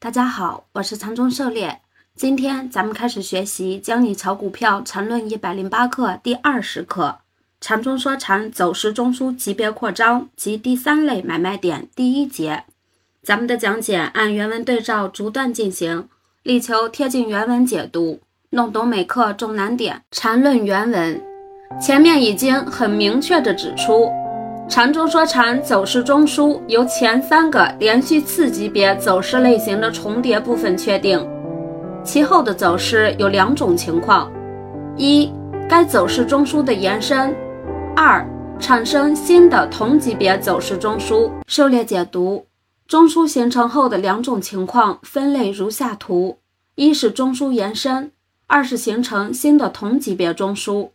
大家好，我是禅中狩猎。今天咱们开始学习《教你炒股票缠论一百零八课》第二十课：禅中说禅走势中枢级别扩张及第三类买卖点第一节。咱们的讲解按原文对照逐段进行，力求贴近原文解读，弄懂每课重难点。缠论原文前面已经很明确地指出。缠中说禅走势中枢由前三个连续次级别走势类型的重叠部分确定，其后的走势有两种情况：一、该走势中枢的延伸；二、产生新的同级别走势中枢。狩猎解读中枢形成后的两种情况分类如下图：一是中枢延伸，二是形成新的同级别中枢。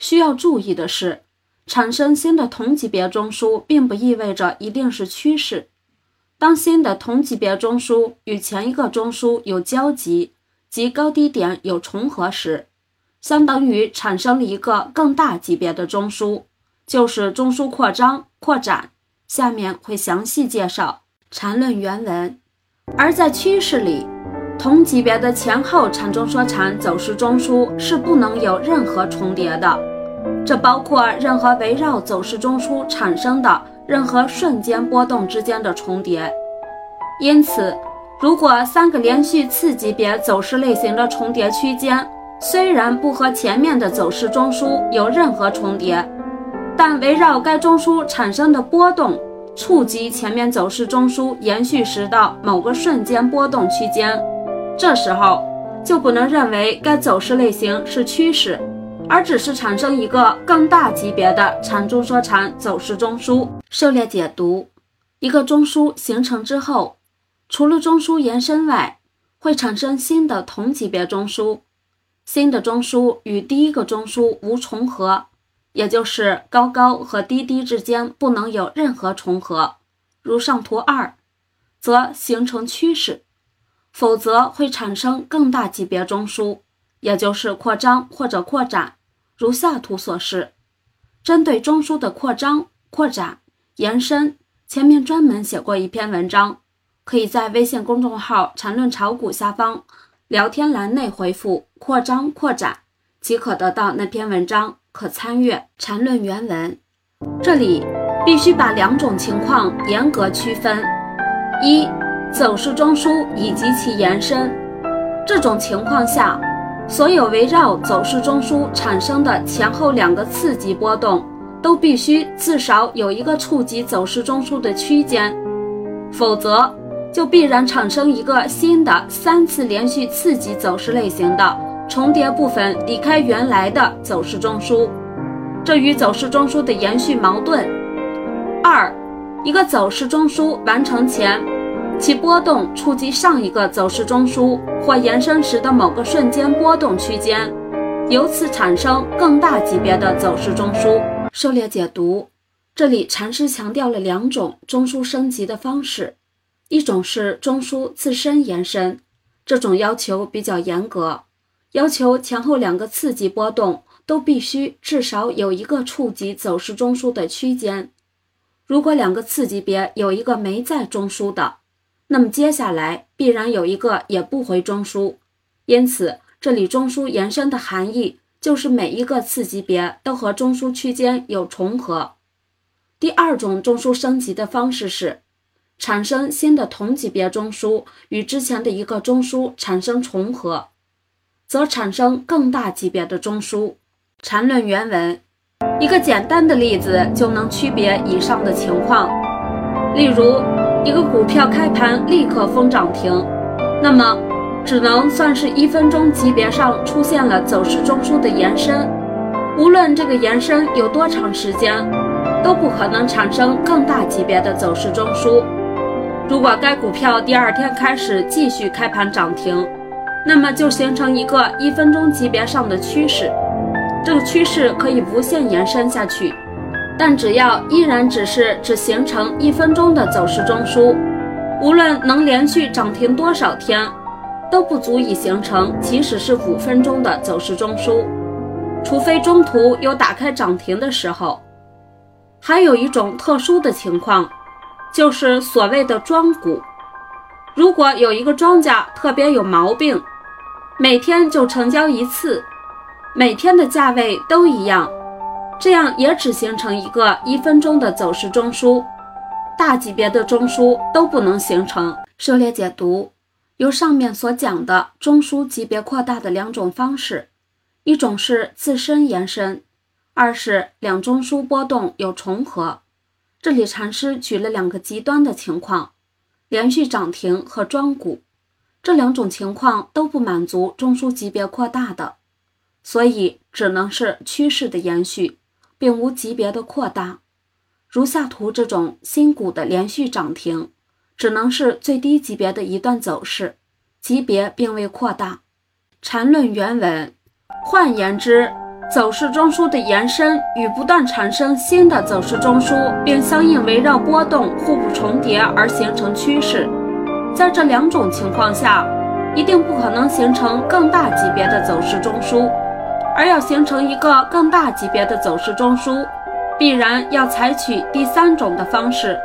需要注意的是。产生新的同级别中枢，并不意味着一定是趋势。当新的同级别中枢与前一个中枢有交集，即高低点有重合时，相当于产生了一个更大级别的中枢，就是中枢扩张、扩展。下面会详细介绍缠论原文。而在趋势里，同级别的前后缠中说禅走势中枢是不能有任何重叠的。这包括任何围绕走势中枢产生的任何瞬间波动之间的重叠。因此，如果三个连续次级别走势类型的重叠区间虽然不和前面的走势中枢有任何重叠，但围绕该中枢产生的波动触及前面走势中枢延续时的某个瞬间波动区间，这时候就不能认为该走势类型是趋势。而只是产生一个更大级别的缠中说禅走势中枢。狩猎解读：一个中枢形成之后，除了中枢延伸外，会产生新的同级别中枢。新的中枢与第一个中枢无重合，也就是高高和低低之间不能有任何重合，如上图二，则形成趋势；否则会产生更大级别中枢。也就是扩张或者扩展，如下图所示。针对中枢的扩张、扩展、延伸，前面专门写过一篇文章，可以在微信公众号“缠论炒股”下方聊天栏内回复“扩张扩展”，即可得到那篇文章，可参阅缠论原文。这里必须把两种情况严格区分：一、走势中枢以及其延伸，这种情况下。所有围绕走势中枢产生的前后两个次级波动，都必须至少有一个触及走势中枢的区间，否则就必然产生一个新的三次连续次级走势类型的重叠部分离开原来的走势中枢，这与走势中枢的延续矛盾。二，一个走势中枢完成前。其波动触及上一个走势中枢或延伸时的某个瞬间波动区间，由此产生更大级别的走势中枢。狩猎解读，这里禅师强调了两种中枢升级的方式，一种是中枢自身延伸，这种要求比较严格，要求前后两个次级波动都必须至少有一个触及走势中枢的区间，如果两个次级别有一个没在中枢的。那么接下来必然有一个也不回中枢，因此这里中枢延伸的含义就是每一个次级别都和中枢区间有重合。第二种中枢升级的方式是产生新的同级别中枢与之前的一个中枢产生重合，则产生更大级别的中枢。缠论原文一个简单的例子就能区别以上的情况，例如。一个股票开盘立刻封涨停，那么只能算是一分钟级别上出现了走势中枢的延伸。无论这个延伸有多长时间，都不可能产生更大级别的走势中枢。如果该股票第二天开始继续开盘涨停，那么就形成一个一分钟级别上的趋势，这个趋势可以无限延伸下去。但只要依然只是只形成一分钟的走势中枢，无论能连续涨停多少天，都不足以形成即使是五分钟的走势中枢，除非中途有打开涨停的时候。还有一种特殊的情况，就是所谓的庄股。如果有一个庄家特别有毛病，每天就成交一次，每天的价位都一样，这样也只形成一个一分钟的走势中枢，大级别的中枢都不能形成。涉猎解读有上面所讲的中枢级别扩大的两种方式，一种是自身延伸，二是两中枢波动有重合。这里禅师举了两个极端的情况。连续涨停和庄股这两种情况都不满足中枢级别扩大的，所以只能是趋势的延续，并无级别的扩大。如下图这种新股的连续涨停，只能是最低级别的一段走势，级别并未扩大。缠论原文，换言之。走势中枢的延伸与不断产生新的走势中枢，并相应围绕波动互不重叠而形成趋势。在这两种情况下，一定不可能形成更大级别的走势中枢，而要形成一个更大级别的走势中枢，必然要采取第三种的方式，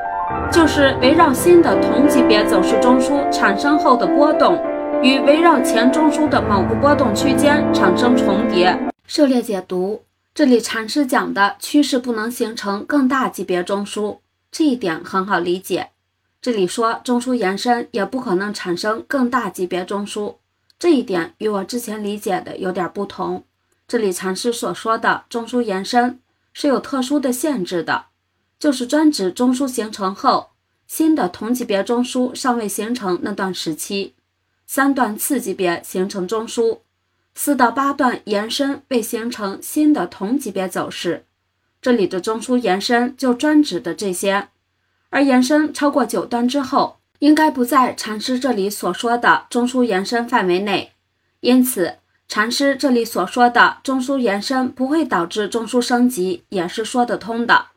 就是围绕新的同级别走势中枢产生后的波动，与围绕前中枢的某个波动区间产生重叠。狩猎解读，这里禅师讲的趋势不能形成更大级别中枢，这一点很好理解。这里说中枢延伸也不可能产生更大级别中枢，这一点与我之前理解的有点不同。这里禅师所说的中枢延伸是有特殊的限制的，就是专指中枢形成后，新的同级别中枢尚未形成那段时期，三段次级别形成中枢。四到八段延伸未形成新的同级别走势，这里的中枢延伸就专指的这些，而延伸超过九段之后，应该不在禅师这里所说的中枢延伸范围内，因此禅师这里所说的中枢延伸不会导致中枢升级也是说得通的。